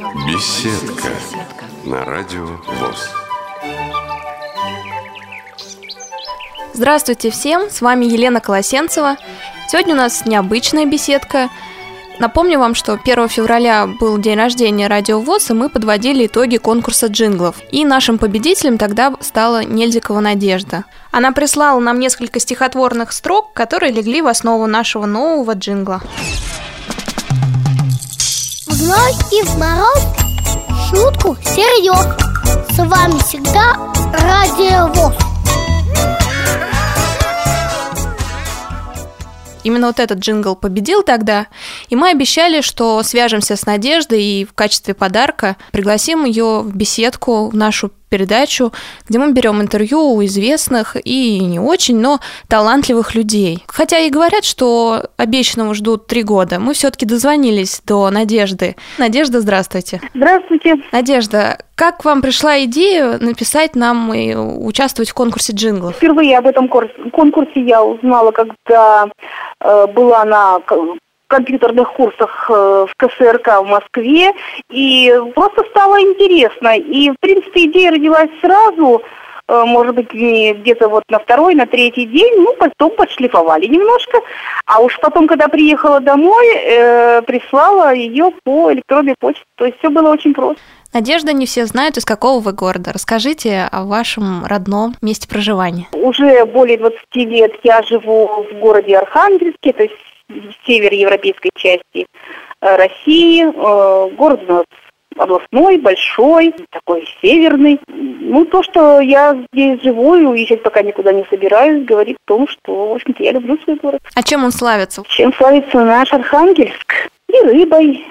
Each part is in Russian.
Беседка на радио ВОЗ. Здравствуйте всем, с вами Елена Колосенцева. Сегодня у нас необычная беседка. Напомню вам, что 1 февраля был день рождения Радио ВОЗ, и мы подводили итоги конкурса джинглов. И нашим победителем тогда стала Нельзикова Надежда. Она прислала нам несколько стихотворных строк, которые легли в основу нашего нового джингла. В ночь и в мороз шутку серьез С вами всегда Радио Именно вот этот джингл победил тогда, и мы обещали, что свяжемся с Надеждой и в качестве подарка пригласим ее в беседку в нашу передачу, где мы берем интервью у известных и не очень, но талантливых людей. Хотя и говорят, что обещанного ждут три года, мы все-таки дозвонились до Надежды. Надежда, здравствуйте. Здравствуйте. Надежда, как вам пришла идея написать нам и участвовать в конкурсе джинглов? Впервые об этом конкурсе я узнала, когда э, была на компьютерных курсах э, в КСРК в Москве, и просто стало интересно. И, в принципе, идея родилась сразу, э, может быть, где-то вот на второй, на третий день, ну, потом подшлифовали немножко, а уж потом, когда приехала домой, э, прислала ее по электронной почте, то есть все было очень просто. Надежда, не все знают, из какого вы города. Расскажите о вашем родном месте проживания. Уже более 20 лет я живу в городе Архангельске, то есть север европейской части э, России. Э, город у нас областной, большой, такой северный. Ну, то, что я здесь живу и уезжать пока никуда не собираюсь, говорит о том, что, в общем-то, я люблю свой город. А чем он славится? Чем славится наш Архангельск? И рыбой,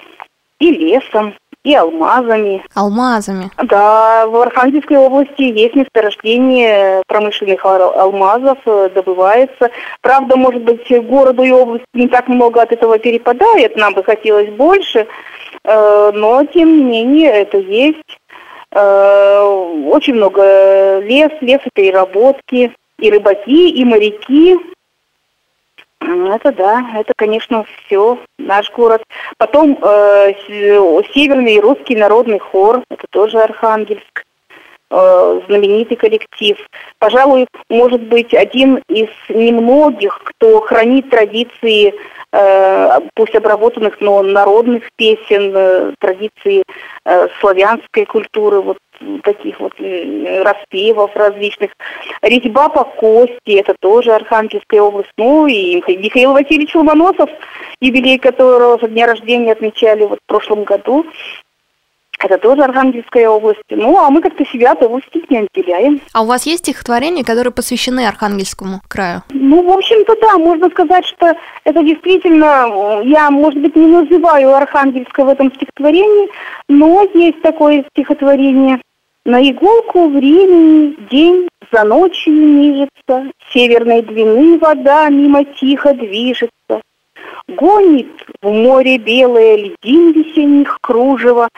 и лесом, и алмазами. Алмазами? Да, в Архангельской области есть месторождение промышленных алмазов, э, добывается. Правда, может быть, городу и области не так много от этого перепадает, нам бы хотелось больше, э, но, тем не менее, это есть. Э, очень много лес, лесопереработки, и рыбаки, и моряки, это да, это, конечно, все наш город. Потом э, Северный русский народный хор, это тоже Архангельск, э, знаменитый коллектив. Пожалуй, может быть, один из немногих, кто хранит традиции, э, пусть обработанных, но народных песен, э, традиции э, славянской культуры. Вот таких вот распевов различных. Резьба по кости, это тоже Архангельская область. Ну и Михаил Васильевич Ломоносов, юбилей которого со дня рождения отмечали вот в прошлом году. Это тоже Архангельская область. Ну, а мы как-то себя от области не отделяем. А у вас есть стихотворения, которые посвящены Архангельскому краю? Ну, в общем-то, да. Можно сказать, что это действительно, я, может быть, не называю Архангельска в этом стихотворении, но есть такое стихотворение. На иголку времени день за ночью нижется, Северной длины вода мимо тихо движется. Гонит в море белое льдин весенних кружева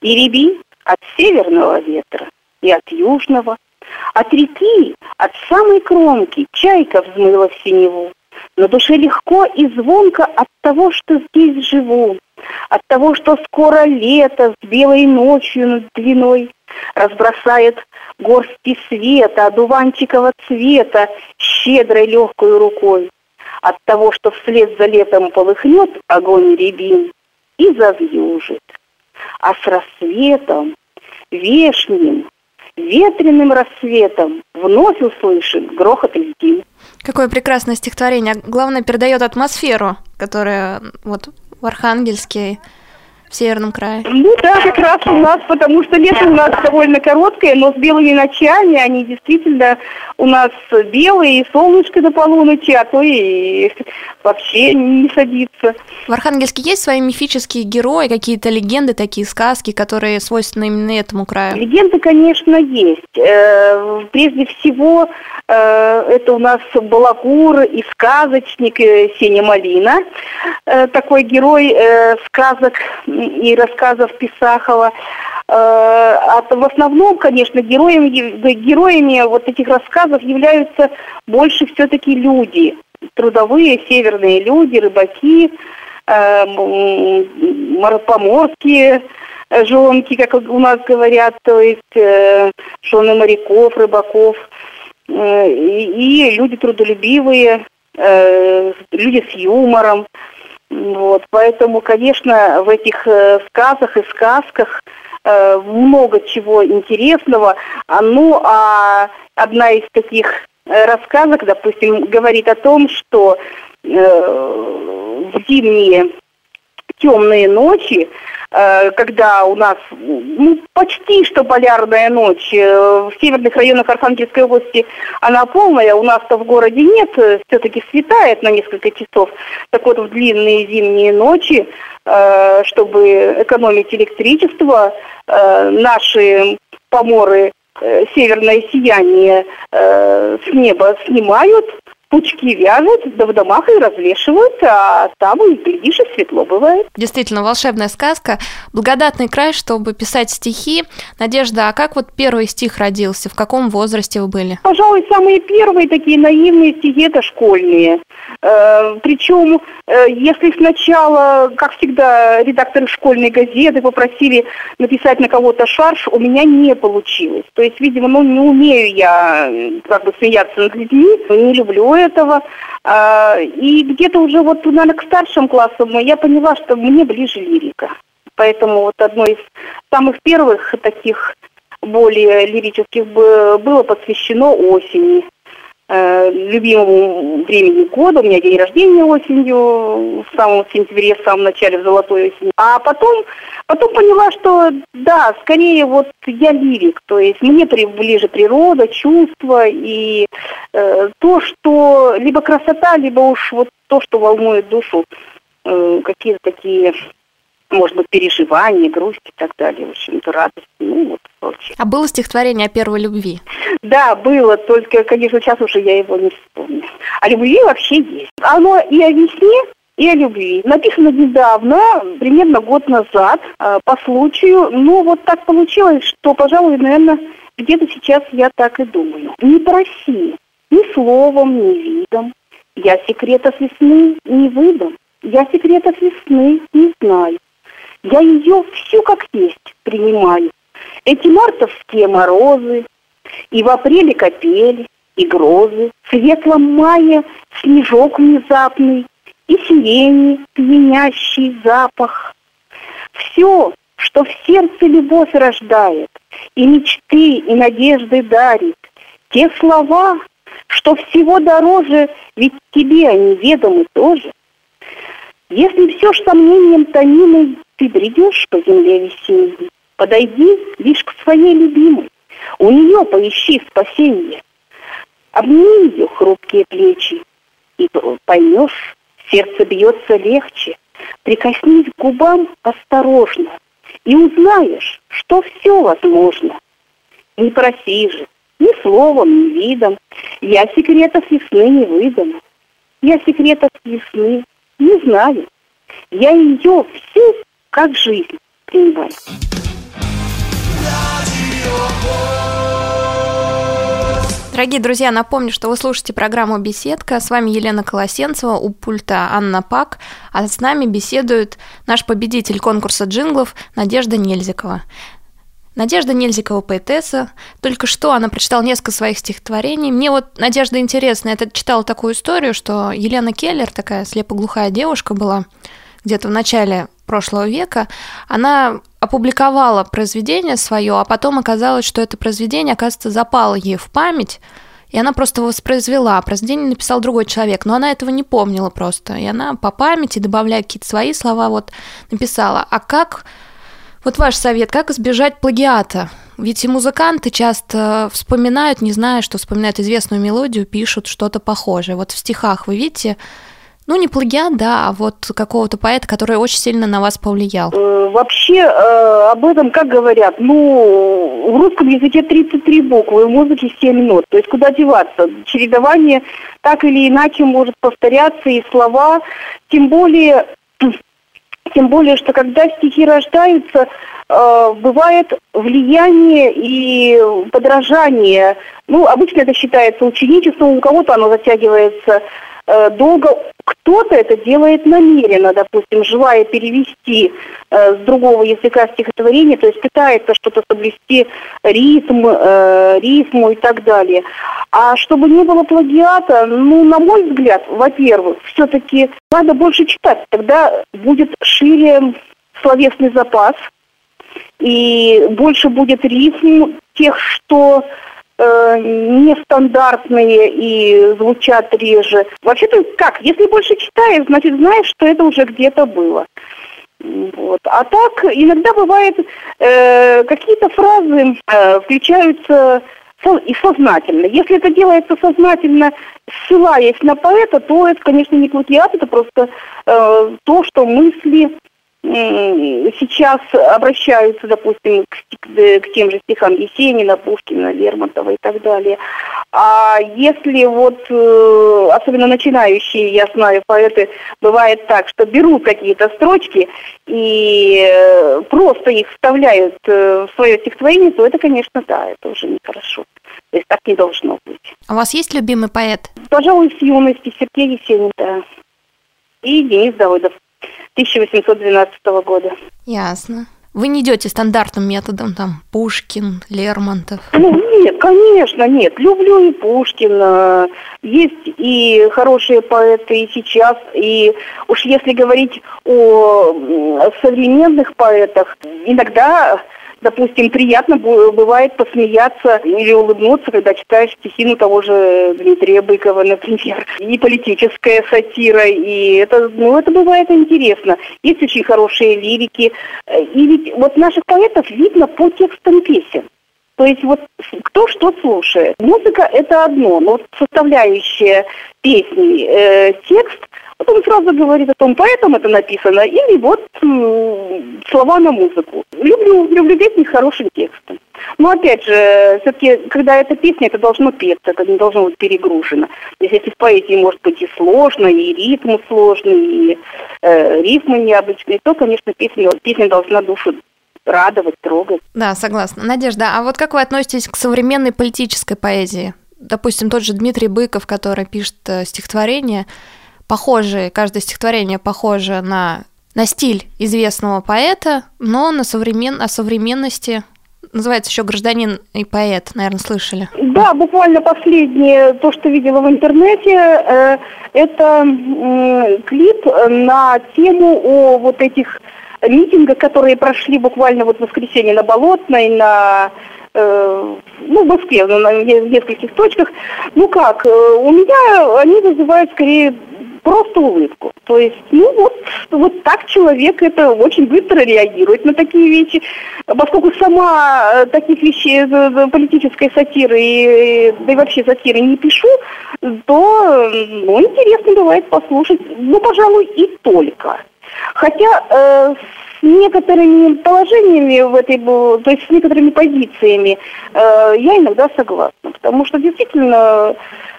И рябит от северного ветра и от южного. От реки, от самой кромки чайка взмыла в синеву. На душе легко и звонко от того, что здесь живу, от того, что скоро лето с белой ночью над длиной разбросает горсти света, одуванчикова цвета щедрой легкой рукой. От того, что вслед за летом полыхнет огонь рябин и завьюжит. А с рассветом, вешним, ветреным рассветом вновь услышит грохот льдин. Какое прекрасное стихотворение. Главное, передает атмосферу, которая вот в Архангельске в Северном крае? Ну да, как раз у нас, потому что лето у нас довольно короткое, но с белыми ночами они действительно у нас белые, и солнышко до полуночи, а то и вообще не садится. В Архангельске есть свои мифические герои, какие-то легенды, такие сказки, которые свойственны именно этому краю? Легенды, конечно, есть. Э, прежде всего, это у нас Балагур и сказочник э, Сеня Малина. Такой герой сказок и рассказов Писахова. А в основном, конечно, героями, героями вот этих рассказов являются больше все-таки люди, трудовые северные люди, рыбаки, э, поморские жонки, как у нас говорят, то есть э, жены моряков, рыбаков, э, и, и люди трудолюбивые, э, люди с юмором. Вот, поэтому, конечно, в этих э, сказах и сказках э, много чего интересного. А, ну, а одна из таких э, рассказок, допустим, говорит о том, что э, в зимние темные ночи, э, когда у нас ну, почти что полярная ночь, э, в северных районах Архангельской области она полная, у нас-то в городе нет, э, все-таки светает на несколько часов. Так вот, в длинные зимние ночи, чтобы экономить электричество, наши поморы северное сияние с неба снимают, пучки вяжут, в домах и развешивают, а там, и глядишь, и светло бывает. Действительно, волшебная сказка. Благодатный край, чтобы писать стихи. Надежда, а как вот первый стих родился? В каком возрасте вы были? Пожалуй, самые первые такие наивные стихи – это школьные. Э, причем, э, если сначала, как всегда, редакторы школьной газеты попросили написать на кого-то шарш, у меня не получилось. То есть, видимо, ну, не умею я как бы смеяться над людьми, не люблю этого. А, и где-то уже вот, наверное, к старшим классам я поняла, что мне ближе лирика. Поэтому вот одно из самых первых таких более лирических было посвящено осени. Э, любимому времени года. У меня день рождения осенью, в самом сентябре, в самом начале, в золотой осени. А потом, потом поняла, что да, скорее вот я лирик, то есть мне ближе природа, чувства и э, то, что либо красота, либо уж вот то, что волнует душу, э, какие-то такие может быть, переживания, грусть и так далее, в общем-то, радость, ну, вот, прочее. А было стихотворение о первой любви? Да, было, только, конечно, сейчас уже я его не вспомню. О любви вообще есть. Оно и о весне, и о любви. Написано недавно, примерно год назад, э, по случаю. Ну, вот так получилось, что, пожалуй, наверное, где-то сейчас я так и думаю. Не проси, ни словом, ни видом. Я секретов весны не выдам. Я секретов весны не знаю. Я ее всю как есть принимаю. Эти мартовские морозы, и в апреле капели, и грозы, в светлом мае снежок внезапный, и сирени пьянящий запах. Все, что в сердце любовь рождает, и мечты, и надежды дарит, те слова, что всего дороже, ведь тебе они ведомы тоже. Если все ж сомнением тонимой ты бредешь по земле весенней, подойди лишь к своей любимой, у нее поищи спасение. Обними ее хрупкие плечи, и поймешь, сердце бьется легче. Прикоснись к губам осторожно, и узнаешь, что все возможно. Не проси же, ни словом, ни видом, я секретов весны не выдам. Я секретов весны не знаю. Я ее всю как жизнь принимаю. Дорогие друзья, напомню, что вы слушаете программу «Беседка». С вами Елена Колосенцева, у пульта Анна Пак, а с нами беседует наш победитель конкурса джинглов Надежда Нельзикова. Надежда Нельзикова поэтесса. Только что она прочитала несколько своих стихотворений. Мне вот, Надежда, интересно, я читала такую историю, что Елена Келлер, такая слепоглухая девушка была, где-то в начале прошлого века, она опубликовала произведение свое, а потом оказалось, что это произведение, оказывается, запало ей в память, и она просто воспроизвела. Произведение написал другой человек, но она этого не помнила просто. И она по памяти, добавляя какие-то свои слова, вот написала. А как вот ваш совет, как избежать плагиата? Ведь и музыканты часто вспоминают, не зная, что вспоминают известную мелодию, пишут что-то похожее. Вот в стихах вы видите, ну, не плагиат, да, а вот какого-то поэта, который очень сильно на вас повлиял. Э, вообще, э, об этом как говорят? Ну, в русском языке 33 буквы, в музыке 7 нот. То есть куда деваться? Чередование так или иначе может повторяться, и слова, тем более тем более, что когда стихи рождаются, бывает влияние и подражание. Ну, обычно это считается ученичеством, у кого-то оно затягивается э, долго. Кто-то это делает намеренно, допустим, желая перевести э, с другого языка стихотворение, то есть пытается что-то соблюсти, ритм, э, рифму и так далее. А чтобы не было плагиата, ну, на мой взгляд, во-первых, все-таки надо больше читать, тогда будет шире словесный запас, и больше будет рифм тех, что э, нестандартные и звучат реже. Вообще-то как, если больше читаешь, значит знаешь, что это уже где-то было. Вот. А так иногда бывает э, какие-то фразы э, включаются и сознательно. Если это делается сознательно, ссылаясь на поэта, то это, конечно, не плагиат, это просто э, то, что мысли сейчас обращаются, допустим, к, к тем же стихам Есенина, Пушкина, Лермонтова и так далее. А если вот, э, особенно начинающие, я знаю, поэты, бывает так, что берут какие-то строчки и э, просто их вставляют э, в свое стихотворение, то это, конечно, да, это уже нехорошо. То есть так не должно быть. А у вас есть любимый поэт? Пожалуй, с юности Сергей Есенин, да. И Денис Давыдов. 1812 года. Ясно. Вы не идете стандартным методом, там, Пушкин, Лермонтов? Ну, нет, конечно, нет. Люблю и Пушкина. Есть и хорошие поэты и сейчас. И уж если говорить о современных поэтах, иногда допустим, приятно бывает посмеяться или улыбнуться, когда читаешь стихи ну, того же Дмитрия Быкова, например, и политическая сатира, и это, ну, это бывает интересно. Есть очень хорошие лирики, и ведь вот наших поэтов видно по текстам песен. То есть вот кто что слушает. Музыка это одно, но составляющая песни, э, текст, вот он сразу говорит о том, поэтому это написано, или вот слова на музыку. Люблю, люблю песни с хорошим текстом. Но опять же, все-таки, когда это песня, это должно петься, это не должно быть перегружено. То если в поэзии может быть и сложно, и ритм сложный, и э, рифмы необычные, то, конечно, песня, песня должна душу радовать, трогать. Да, согласна. Надежда, а вот как вы относитесь к современной политической поэзии? Допустим, тот же Дмитрий Быков, который пишет э, стихотворение, похожие, каждое стихотворение похоже на, на стиль известного поэта, но на современ, о современности называется еще «Гражданин и поэт», наверное, слышали. Да, буквально последнее, то, что видела в интернете, э, это э, клип на тему о вот этих митингах, которые прошли буквально вот в воскресенье на Болотной, на э, ну, в Москве, в нескольких точках. Ну как, э, у меня они вызывают скорее просто улыбку. То есть, ну вот, вот так человек это очень быстро реагирует на такие вещи. Поскольку сама э, таких вещей политической сатиры и, да и вообще сатиры не пишу, то ну, интересно бывает послушать, ну, пожалуй, и только. Хотя э, некоторыми положениями в этой, то есть с некоторыми позициями э, я иногда согласна, потому что действительно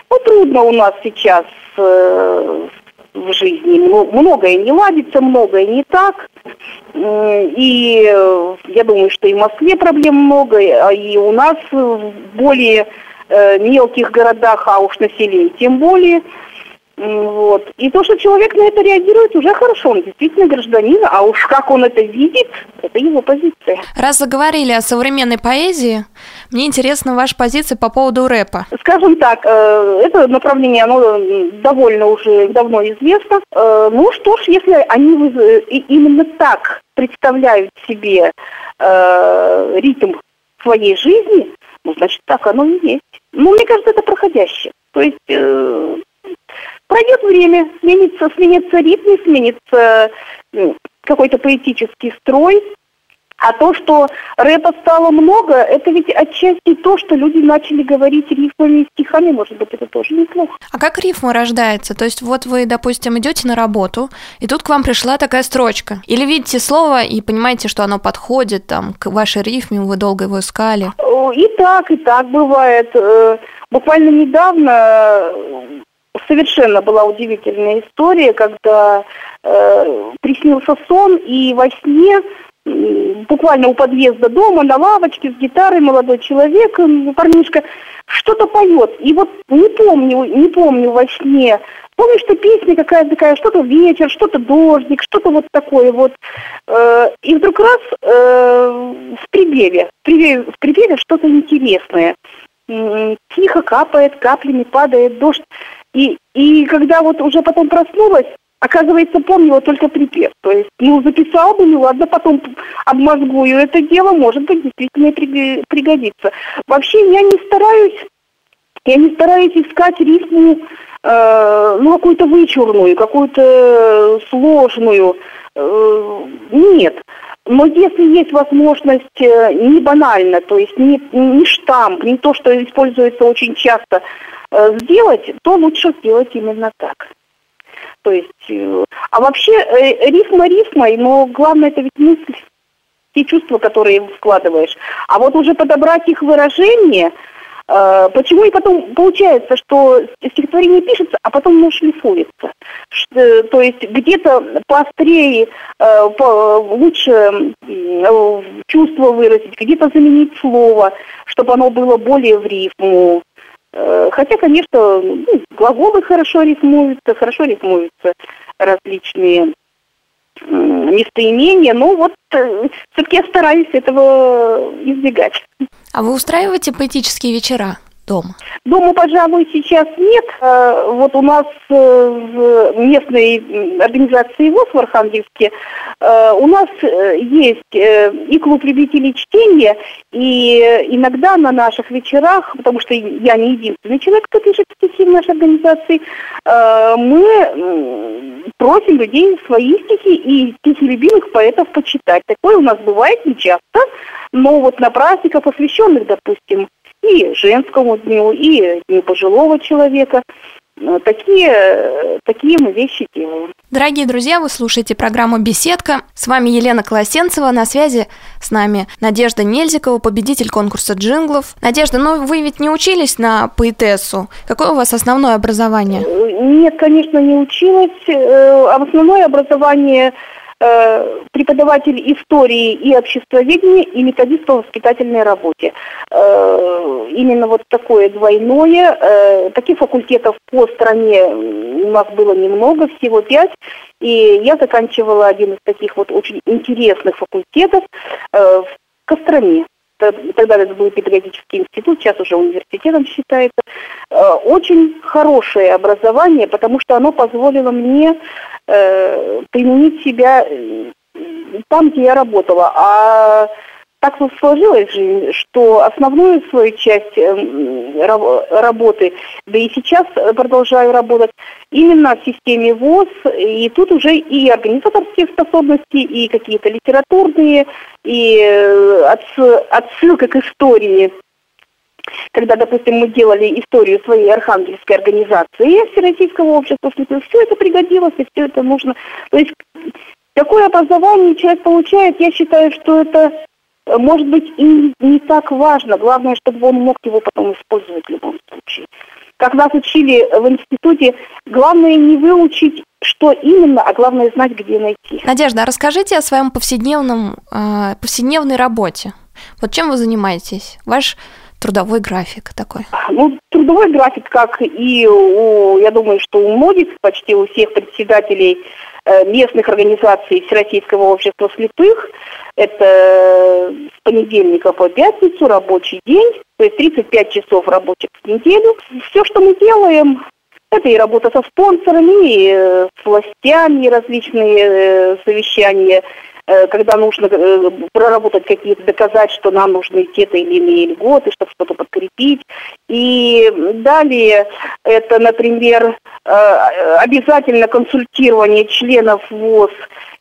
ну, трудно у нас сейчас э, в жизни. Многое не ладится, многое не так. И я думаю, что и в Москве проблем много, а и у нас в более э, мелких городах, а уж население тем более – вот. И то, что человек на это реагирует, уже хорошо. Он действительно гражданин, а уж как он это видит, это его позиция. Раз заговорили о современной поэзии, мне интересна ваша позиция по поводу рэпа. Скажем так, э, это направление, оно довольно уже давно известно. Э, ну что ж, если они именно так представляют себе э, ритм своей жизни, ну, значит, так оно и есть. Ну, мне кажется, это проходящее. То есть Пройдет время, сменится, сменится ритм, сменится какой-то поэтический строй. А то, что рэпа стало много, это ведь отчасти то, что люди начали говорить рифмами и стихами, может быть, это тоже неплохо. А как рифма рождается? То есть вот вы, допустим, идете на работу, и тут к вам пришла такая строчка. Или видите слово и понимаете, что оно подходит там к вашей рифме, вы долго его искали? И так, и так бывает. Э, буквально недавно совершенно была удивительная история, когда э, приснился сон, и во сне буквально у подъезда дома, на лавочке с гитарой молодой человек, парнишка, что-то поет. И вот не помню, не помню во сне, помню, что песня какая-то такая, что-то вечер, что-то дождик, что-то вот такое вот. Э, и вдруг раз э, в припеве, в припеве, в припеве что-то интересное. Тихо капает, каплями падает дождь. И, и когда вот уже потом проснулась, Оказывается, помнила только припев. То есть, ну, записала бы, ну ладно, потом обмозгую это дело, может быть, действительно пригодится. Вообще, я не стараюсь, я не стараюсь искать рифму, э, ну, какую-то вычурную, какую-то сложную. Э, нет. Но если есть возможность э, не банально, то есть не, не штамп, не то, что используется очень часто, э, сделать, то лучше сделать именно так. То есть, э, а вообще э, рифма рифмой, но главное это ведь мысль, те чувства, которые вкладываешь. А вот уже подобрать их выражение, э, почему и потом получается, что стихотворение пишется, а потом оно шлифуется. То есть где-то поострее, лучше чувство выразить, где-то заменить слово, чтобы оно было более в рифму. Э, хотя, конечно, ну, глаголы хорошо рифмуются, хорошо рифмуются различные местоимения, но вот э, все-таки я стараюсь этого избегать. А вы устраиваете поэтические вечера? Дома? Дома, пожалуй, сейчас нет. А, вот у нас э, в местной организации ВОЗ в Архангельске э, у нас э, есть и клуб любителей чтения, и иногда на наших вечерах, потому что я не единственный человек, кто пишет стихи в нашей организации, мы просим людей свои стихи и стихи любимых поэтов почитать. Такое у нас бывает не часто, но вот на праздниках, посвященных, допустим, и женскому дню, и дню пожилого человека. Э, такие, такие мы вещи делаем. Дорогие друзья, вы слушаете программу «Беседка». С вами Елена Колосенцева. На связи с нами Надежда Нельзикова, победитель конкурса джинглов. Надежда, ну вы ведь не учились на поэтессу. Какое у вас основное образование? Э, нет, конечно, не училась. Э, основное образование Э, преподаватель истории и обществоведения и методист по воспитательной работе. Э, именно вот такое двойное. Э, таких факультетов по стране у нас было немного, всего пять. И я заканчивала один из таких вот очень интересных факультетов в Костроме тогда это был педагогический институт, сейчас уже университетом считается. Э, очень хорошее образование, потому что оно позволило мне э, применить себя э, там, где я работала. А так сложилось жизнь, что основную свою часть эм, работы, да и сейчас продолжаю работать именно в системе ВОЗ, и тут уже и организаторские способности, и какие-то литературные, и э, отсылка к истории когда, допустим, мы делали историю своей архангельской организации Всероссийского общества слепых, все это пригодилось, и все это нужно. То есть, какое образование человек получает, я считаю, что это может быть, и не так важно. Главное, чтобы он мог его потом использовать в любом случае. Как нас учили в институте, главное не выучить, что именно, а главное знать, где найти. Надежда, а расскажите о своем повседневном, э, повседневной работе. Вот чем вы занимаетесь? Ваш трудовой график такой? Ну, трудовой график, как и у, я думаю, что у многих, почти у всех председателей Э, местных организаций Всероссийского общества слепых. Это с понедельника по пятницу рабочий день, то есть 35 часов рабочих в неделю. Все, что мы делаем, это и работа со спонсорами, и э, с властями, различные э, совещания Э, когда нужно э, проработать какие-то, доказать, что нам нужны те-то или иные льготы, чтобы что-то подкрепить. И далее это, например, э, обязательно консультирование членов ВОЗ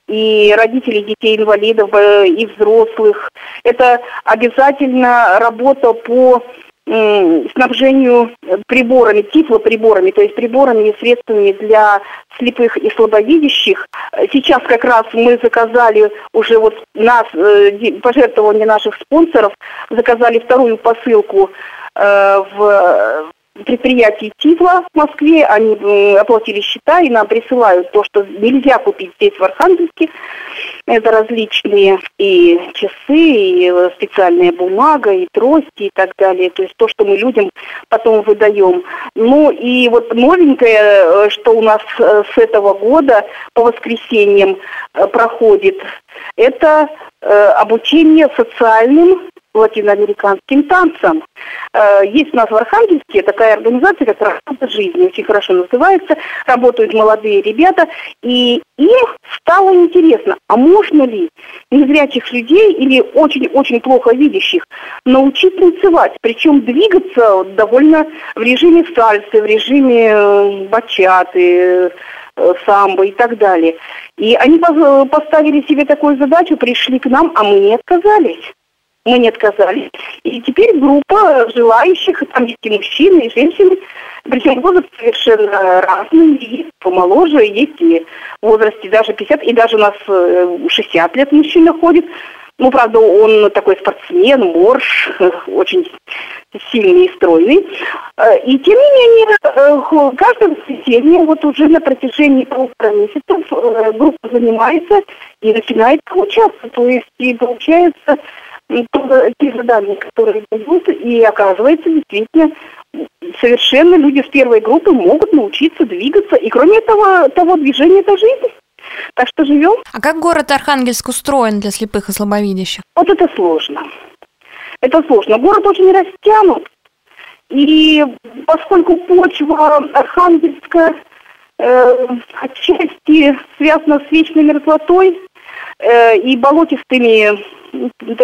и родителей детей-инвалидов, и взрослых. Это обязательно работа по снабжению приборами, тифлоприборами, то есть приборами и средствами для слепых и слабовидящих. Сейчас как раз мы заказали уже вот нас, э, пожертвования наших спонсоров, заказали вторую посылку э, в предприятий Тифла в Москве, они оплатили счета и нам присылают то, что нельзя купить здесь в Архангельске. Это различные и часы, и специальная бумага, и трости, и так далее. То есть то, что мы людям потом выдаем. Ну и вот новенькое, э, что у нас э, с этого года по воскресеньям э, проходит, это обучение социальным латиноамериканским танцам. Э, есть у нас в Архангельске такая организация, как «Работа жизни», очень хорошо называется, работают молодые ребята, и им стало интересно, а можно ли незрячих людей или очень-очень плохо видящих научить танцевать, причем двигаться довольно в режиме сальсы, в режиме э, бачаты, э, самбо и так далее. И они поставили себе такую задачу, пришли к нам, а мы не отказались мы не отказались. И теперь группа желающих, там есть и мужчины, и женщины, причем возраст совершенно разный, есть помоложе, есть и в возрасте даже 50, и даже у нас 60 э, лет мужчина ходит. Ну, правда, он такой спортсмен, морж, очень сильный и стройный. Э, и тем не менее, э, каждое воскресенье, вот уже на протяжении полутора месяцев группа занимается и начинает получаться. То есть, и получается те задания, которые дают, и оказывается, действительно, совершенно люди с первой группы могут научиться двигаться. И кроме этого, того движения это жизнь. Так что живем. А как город Архангельск устроен для слепых и слабовидящих? Вот это сложно. Это сложно. Город очень растянут. И поскольку почва Архангельска э, отчасти связана с вечной мерзлотой э, и болотистыми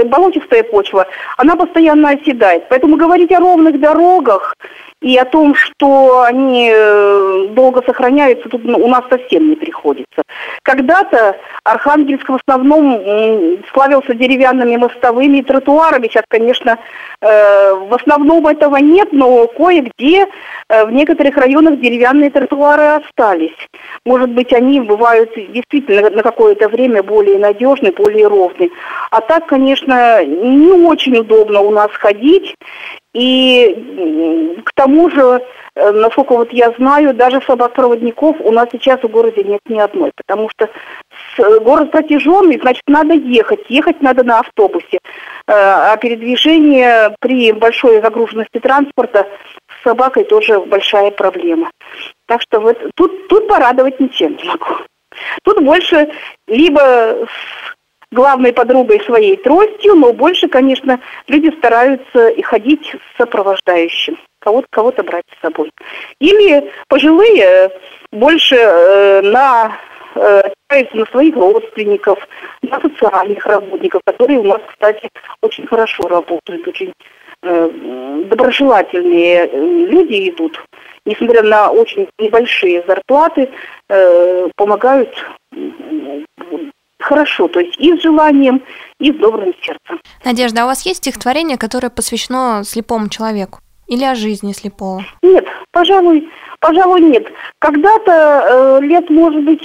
болотистая почва, она постоянно оседает. Поэтому говорить о ровных дорогах и о том, что они э, долго сохраняются, тут у нас совсем не приходится. Когда-то Архангельск в основном славился деревянными мостовыми и тротуарами. Сейчас, конечно, э, в основном этого нет, но кое-где э, в некоторых районах деревянные тротуары остались. Может быть, они бывают действительно на какое-то время более надежны, более ровны. А так, конечно, не очень удобно у нас ходить. И к тому же, э, насколько вот я знаю, даже собак-проводников у нас сейчас в городе нет ни одной, потому что город протяженный, значит, надо ехать. Ехать надо на автобусе. Э, а передвижение при большой загруженности транспорта с собакой тоже большая проблема. Так что вот тут, тут порадовать ничем не могу. Тут больше либо главной подругой своей тростью, но больше, конечно, люди стараются и ходить с сопровождающим, кого-то кого брать с собой. Или пожилые больше э, на э, на своих родственников, на социальных работников, которые у нас, кстати, очень хорошо работают, очень э, доброжелательные э, люди идут, несмотря на очень небольшие зарплаты, э, помогают хорошо, то есть и с желанием, и с добрым сердцем. Надежда, а у вас есть стихотворение, которое посвящено слепому человеку? Или о жизни слепого? Нет, пожалуй, пожалуй, нет. Когда-то, э, лет, может быть,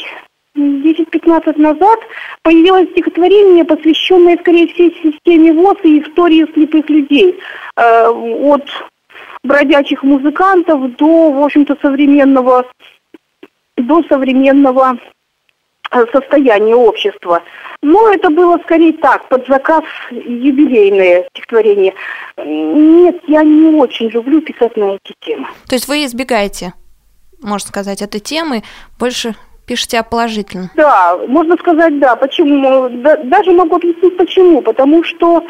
10-15 назад появилось стихотворение, посвященное, скорее всего, системе ВОЗ и истории слепых людей. Э, от бродячих музыкантов до, в общем-то, современного, до современного состояние общества. Но это было скорее так, под заказ юбилейное стихотворение. Нет, я не очень люблю писать на эти темы. То есть вы избегаете, можно сказать, этой темы, больше пишете о положительном? Да, можно сказать, да. Почему? Да, даже могу объяснить почему. Потому что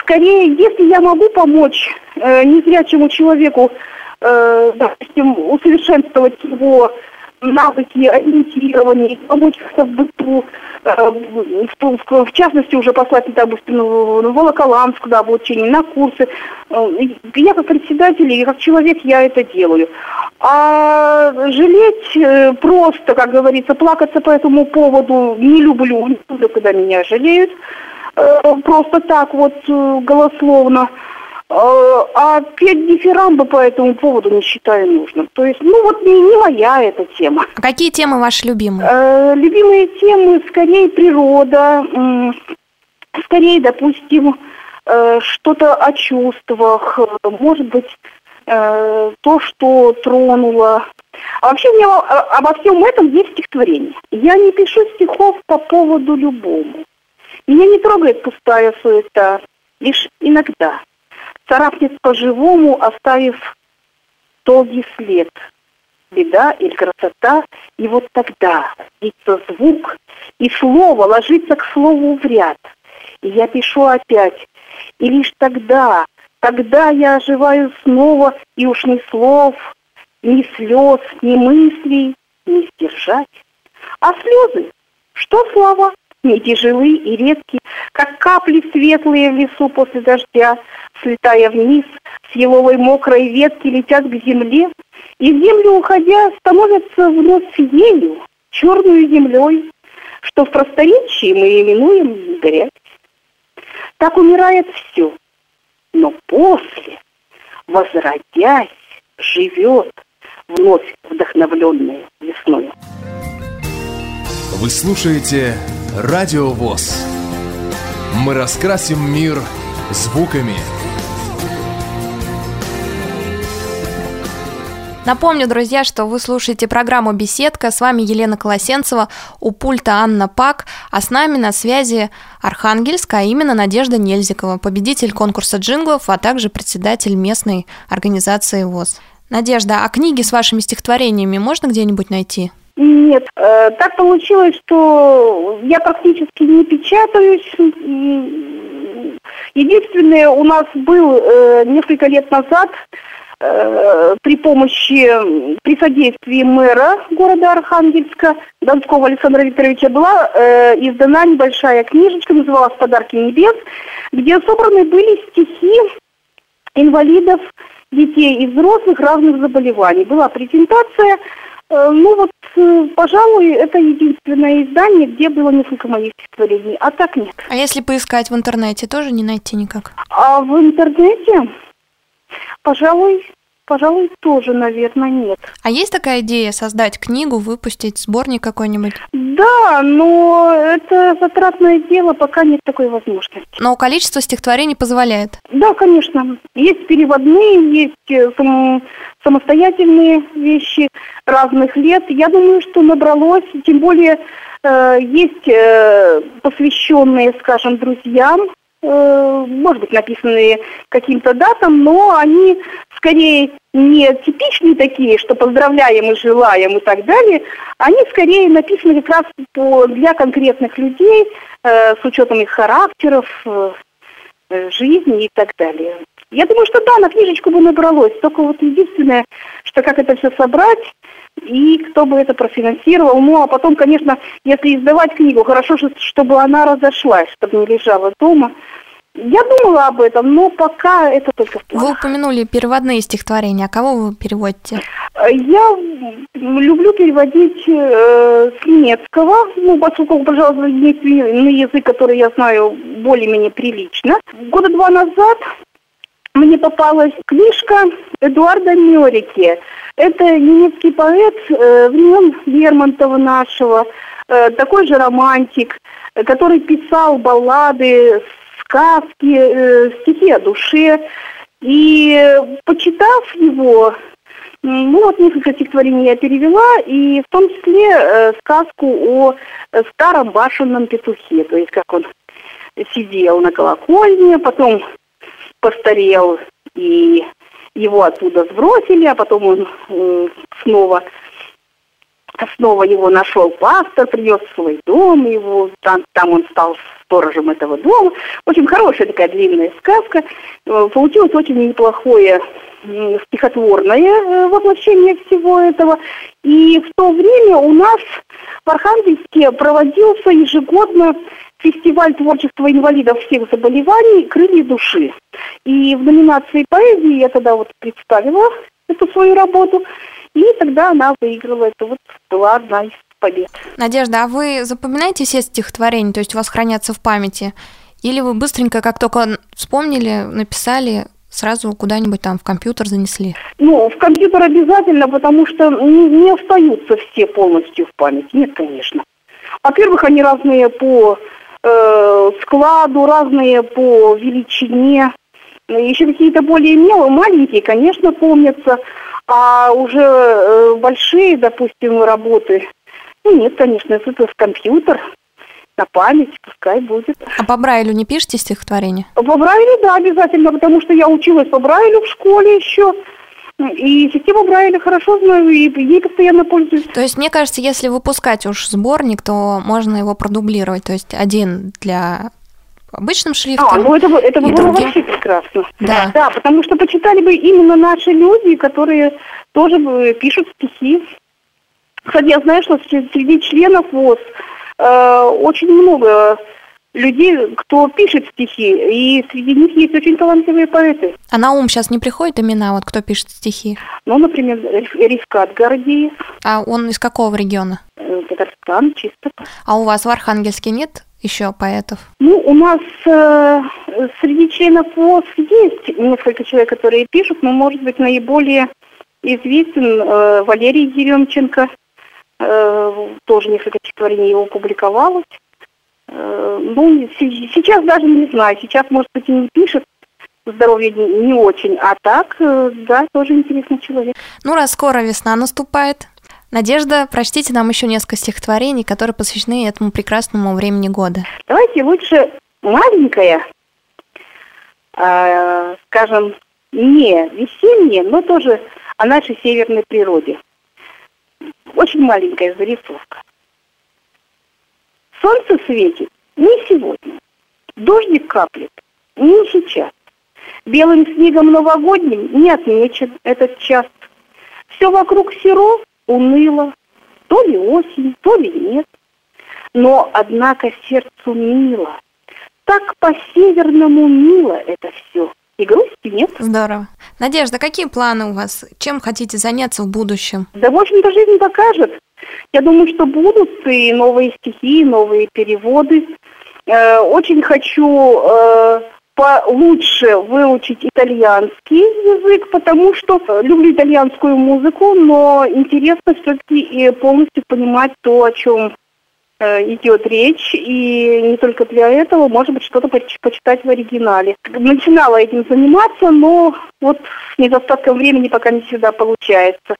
скорее, если я могу помочь э, незрячему человеку, э, допустим, усовершенствовать его навыки ориентирования, помочь в быту, э, в, в частности уже послать, допустим, в Волоколамск на обучение, на курсы. Э, я как председатель и как человек я это делаю. А жалеть э, просто, как говорится, плакаться по этому поводу не люблю, не люблю, когда меня жалеют. Просто так вот голословно. А, а петь дифирамбы по этому поводу не считаю нужным. То есть, ну вот не, не моя эта тема. А какие темы ваши любимые? Э, любимые темы скорее природа, скорее, допустим, э, что-то о чувствах, может быть, э, то, что тронуло. А вообще у меня обо всем этом есть стихотворение. Я не пишу стихов по поводу любому. Меня не трогает пустая суета, лишь иногда царапнет по-живому, оставив долгий след. Беда или красота, и вот тогда родится звук, и слово ложится к слову в ряд. И я пишу опять, и лишь тогда, тогда я оживаю снова, и уж ни слов, ни слез, ни мыслей не сдержать. А слезы, что слова? Не тяжелы и редки, как капли светлые в лесу после дождя, слетая вниз, с еловой мокрой ветки летят к земле, и в землю уходя становятся вновь елью, черную землей, что в просторечии мы именуем грязь. Так умирает все, но после, возродясь, живет вновь вдохновленная весной. Вы слушаете Радио ВОЗ. Мы раскрасим мир звуками. Напомню, друзья, что вы слушаете программу «Беседка». С вами Елена Колосенцева, у пульта Анна Пак, а с нами на связи Архангельск, а именно Надежда Нельзикова, победитель конкурса джинглов, а также председатель местной организации ВОЗ. Надежда, а книги с вашими стихотворениями можно где-нибудь найти? Нет, э, так получилось, что я практически не печатаюсь. Единственное, у нас был э, несколько лет назад э, при помощи, при содействии мэра города Архангельска Донского Александра Викторовича была э, издана небольшая книжечка, называлась «Подарки небес», где собраны были стихи инвалидов, детей и взрослых разных заболеваний. Была презентация, ну вот, э, пожалуй, это единственное издание, где было несколько моих стихотворений, а так нет. А если поискать в интернете, тоже не найти никак? А в интернете, пожалуй, Пожалуй, тоже, наверное, нет. А есть такая идея создать книгу, выпустить сборник какой-нибудь? Да, но это затратное дело, пока нет такой возможности. Но количество стихотворений позволяет? Да, конечно. Есть переводные, есть э, сам, самостоятельные вещи разных лет. Я думаю, что набралось, тем более э, есть э, посвященные, скажем, друзьям, э, может быть, написанные каким-то датам, но они скорее не типичные такие, что поздравляем и желаем и так далее, они скорее написаны как раз по, для конкретных людей э, с учетом их характеров, э, жизни и так далее. Я думаю, что да, на книжечку бы набралось. Только вот единственное, что как это все собрать и кто бы это профинансировал. Ну, а потом, конечно, если издавать книгу, хорошо, чтобы она разошлась, чтобы не лежала дома. Я думала об этом, но пока это только в планах. Вы упомянули переводные стихотворения. А кого вы переводите? Я люблю переводить э, с немецкого, ну, поскольку, пожалуйста, есть язык, который я знаю более-менее прилично. Года два назад мне попалась книжка Эдуарда Мёрики. Это немецкий поэт э, времен Лермонтова нашего, э, такой же романтик, который писал баллады, сказки, э, стихи о душе. И почитав его, ну вот несколько стихотворений я перевела, и в том числе сказку о старом башенном петухе, то есть как он сидел на колокольне, потом постарел, и его оттуда сбросили, а потом он снова снова его нашел пастор, принес в свой дом, его, там, там он стал сторожем этого дома. Общем, хорошая такая длинная сказка. Э, получилось очень неплохое стихотворное э, воплощение всего этого. И в то время у нас в Архангельске проводился ежегодно фестиваль творчества инвалидов всех заболеваний «Крылья души». И в номинации поэзии я тогда вот представила эту свою работу, и тогда она выиграла. Это вот была одна из побед. Надежда, а вы запоминаете все стихотворения, то есть у вас хранятся в памяти? Или вы быстренько, как только вспомнили, написали, сразу куда-нибудь там в компьютер занесли? Ну, в компьютер обязательно, потому что не, не остаются все полностью в памяти. Нет, конечно. Во-первых, они разные по э, складу, разные по величине. Еще какие-то более мелкие, маленькие, конечно, помнятся. А уже э, большие, допустим, работы, ну нет, конечно, это в компьютер, на память, пускай будет. А по Брайлю не пишете стихотворение? По Брайлю, да, обязательно, потому что я училась по Брайлю в школе еще. И систему Брайля хорошо знаю, и ей постоянно пользуюсь. То есть, мне кажется, если выпускать уж сборник, то можно его продублировать. То есть, один для обычным шрифтом. А, ну это, это было другим. вообще прекрасно. Да. Да, потому что почитали бы именно наши люди, которые тоже пишут стихи. Кстати, я знаю, что среди членов ВОЗ э, очень много людей, кто пишет стихи, и среди них есть очень талантливые поэты. А на ум сейчас не приходят имена, вот кто пишет стихи? Ну, например, Рифкат Гордеев. А он из какого региона? Э, Татарстан, чисто. А у вас в Архангельске нет еще поэтов? Ну, у нас э, среди членов ВОЗ есть несколько человек, которые пишут, но, может быть, наиболее известен э, Валерий Еремченко. Э, тоже несколько стихотворений его публиковалось. Э, ну, сейчас даже не знаю, сейчас, может быть, и не пишет, здоровье не очень, а так, э, да, тоже интересный человек. Ну, раз скоро весна наступает, Надежда, прочтите нам еще несколько стихотворений, которые посвящены этому прекрасному времени года. Давайте лучше маленькое, э, скажем, не весеннее, но тоже о нашей северной природе. Очень маленькая зарисовка. Солнце светит не сегодня, дождик каплет не сейчас. Белым снегом новогодним не отмечен этот час. Все вокруг серо, уныло, то ли осень, то ли нет. Но, однако, сердцу мило. Так по-северному мило это все. И грусти нет. Здорово. Надежда, какие планы у вас? Чем хотите заняться в будущем? Да, в общем-то, жизнь покажет. Я думаю, что будут и новые стихи, и новые переводы. Э, очень хочу э, получше выучить итальянский язык, потому что люблю итальянскую музыку, но интересно все-таки полностью понимать то, о чем э, идет речь, и не только для этого, может быть, что-то почитать в оригинале. Начинала этим заниматься, но вот с недостатком времени пока не всегда получается.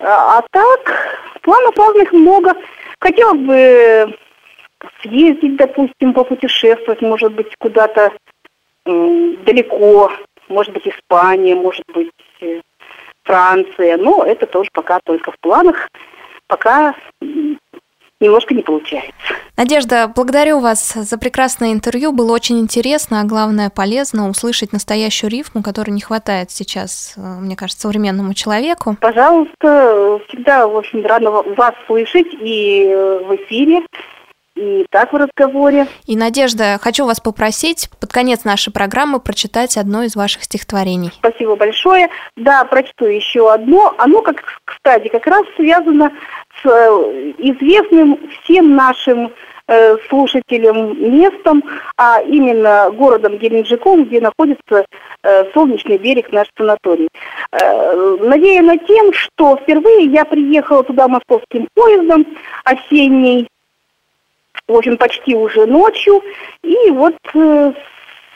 А, а так, планов разных много. Хотела бы съездить, допустим, попутешествовать, может быть, куда-то далеко, может быть, Испания, может быть, э, Франция. Но это тоже пока только в планах. Пока немножко не получается. Надежда, благодарю вас за прекрасное интервью. Было очень интересно, а главное полезно услышать настоящую рифму, которой не хватает сейчас, э, мне кажется, современному человеку. Пожалуйста, всегда, в общем, рада вас слышать и э, в эфире и так в разговоре. И, Надежда, хочу вас попросить под конец нашей программы прочитать одно из ваших стихотворений. Спасибо большое. Да, прочту еще одно. Оно, как, кстати, как раз связано с э, известным всем нашим э, слушателям местом, а именно городом Геленджиком, где находится э, солнечный берег наш санаторий. Надеяна тем, что впервые я приехала туда московским поездом осенний в общем, почти уже ночью. И вот э,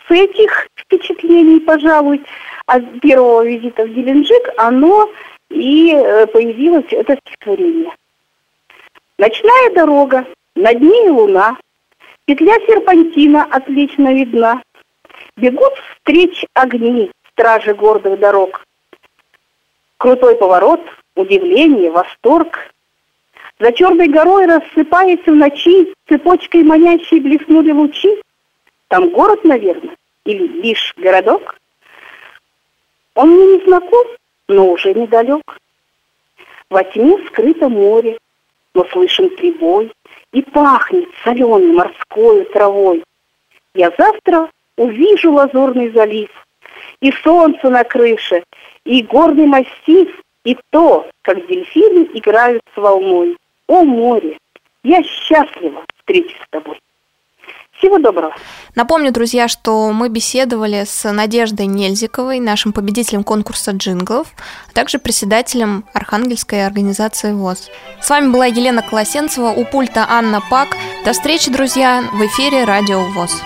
с этих впечатлений, пожалуй, от первого визита в Геленджик, оно и э, появилось это стихотворение. Ночная дорога, над ней луна, петля серпантина отлично видна. Бегут встреч огни, стражи гордых дорог. Крутой поворот, удивление, восторг, за черной горой, рассыпаясь в ночи, цепочкой манящей блеснули лучи. Там город, наверное, или лишь городок? Он мне не знаком, но уже недалек. Во тьме скрыто море, но слышен прибой и пахнет соленой морской травой. Я завтра увижу лазурный залив, и солнце на крыше, и горный массив, и то, как дельфины играют с волной. О море, я счастлива встречи с тобой. Всего доброго. Напомню, друзья, что мы беседовали с Надеждой Нельзиковой, нашим победителем конкурса джинглов, а также председателем Архангельской организации ВОЗ. С вами была Елена Колосенцева, у пульта Анна Пак. До встречи, друзья, в эфире Радио ВОЗ.